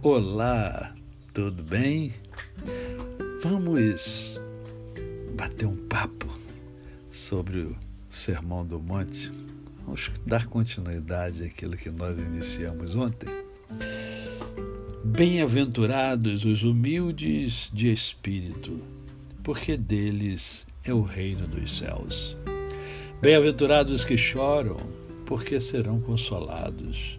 Olá, tudo bem? Vamos bater um papo sobre o Sermão do Monte. Vamos dar continuidade àquilo que nós iniciamos ontem. Bem-aventurados os humildes de espírito, porque deles é o reino dos céus. Bem-aventurados os que choram, porque serão consolados.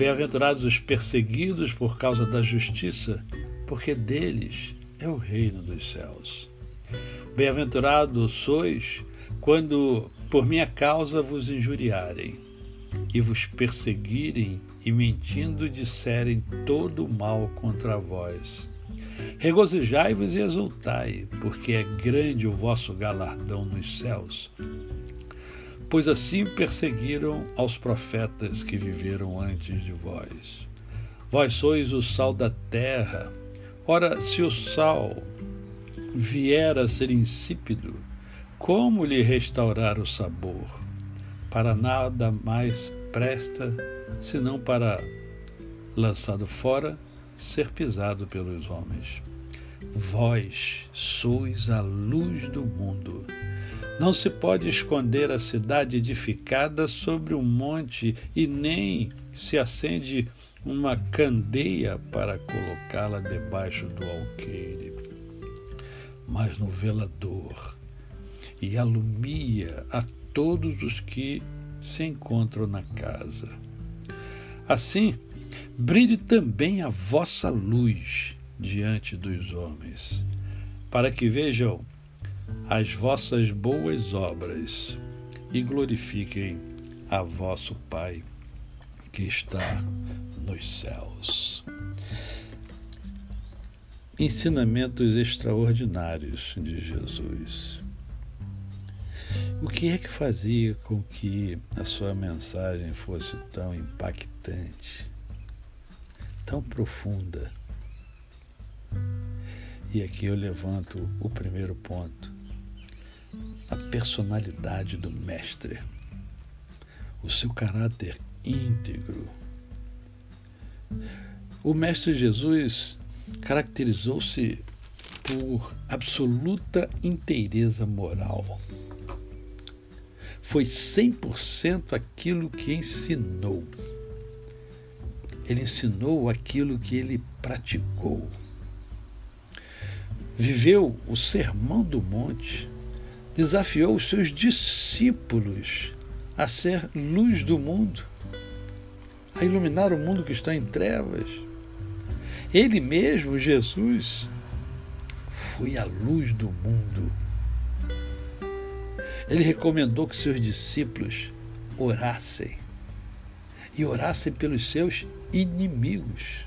Bem-aventurados os perseguidos por causa da justiça, porque deles é o reino dos céus. Bem-aventurados sois quando por minha causa vos injuriarem e vos perseguirem e mentindo disserem todo o mal contra vós. Regozijai-vos e exultai, porque é grande o vosso galardão nos céus pois assim perseguiram aos profetas que viveram antes de vós. Vós sois o sal da terra. Ora, se o sal vier a ser insípido, como lhe restaurar o sabor? Para nada mais presta, senão para, lançado fora, ser pisado pelos homens. Vós sois a luz do mundo. Não se pode esconder a cidade edificada sobre um monte e nem se acende uma candeia para colocá-la debaixo do alqueire, mas no velador e alumia a todos os que se encontram na casa. Assim, brilhe também a vossa luz diante dos homens, para que vejam as vossas boas obras e glorifiquem a vosso Pai que está nos céus. Ensinamentos extraordinários de Jesus. O que é que fazia com que a sua mensagem fosse tão impactante, tão profunda? E aqui eu levanto o primeiro ponto personalidade do Mestre, o seu caráter íntegro. O Mestre Jesus caracterizou-se por absoluta inteireza moral. Foi 100% aquilo que ensinou. Ele ensinou aquilo que ele praticou. Viveu o sermão do monte desafiou os seus discípulos a ser luz do mundo, a iluminar o mundo que está em trevas. Ele mesmo, Jesus, foi a luz do mundo. Ele recomendou que seus discípulos orassem e orassem pelos seus inimigos.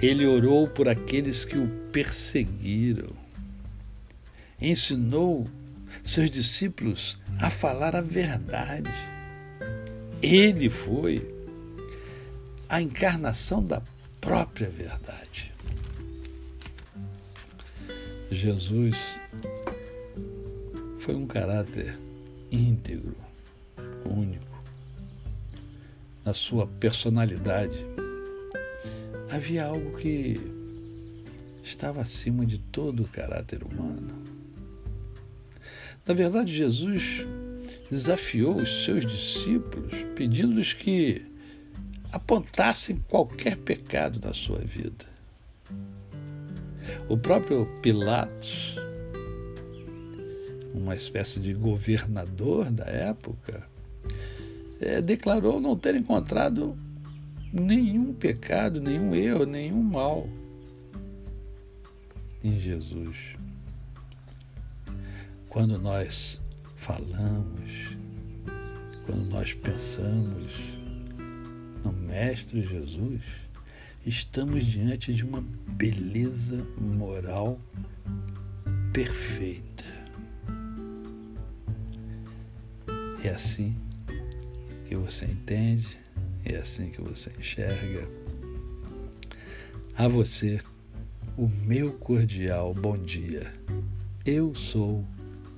Ele orou por aqueles que o perseguiram ensinou seus discípulos a falar a verdade. Ele foi a encarnação da própria verdade. Jesus foi um caráter íntegro, único. Na sua personalidade, havia algo que estava acima de todo o caráter humano. Na verdade, Jesus desafiou os seus discípulos, pedindo-lhes que apontassem qualquer pecado na sua vida. O próprio Pilatos, uma espécie de governador da época, é, declarou não ter encontrado nenhum pecado, nenhum erro, nenhum mal em Jesus. Quando nós falamos, quando nós pensamos no Mestre Jesus estamos diante de uma beleza moral perfeita. É assim que você entende, é assim que você enxerga. A você, o meu cordial bom dia. Eu sou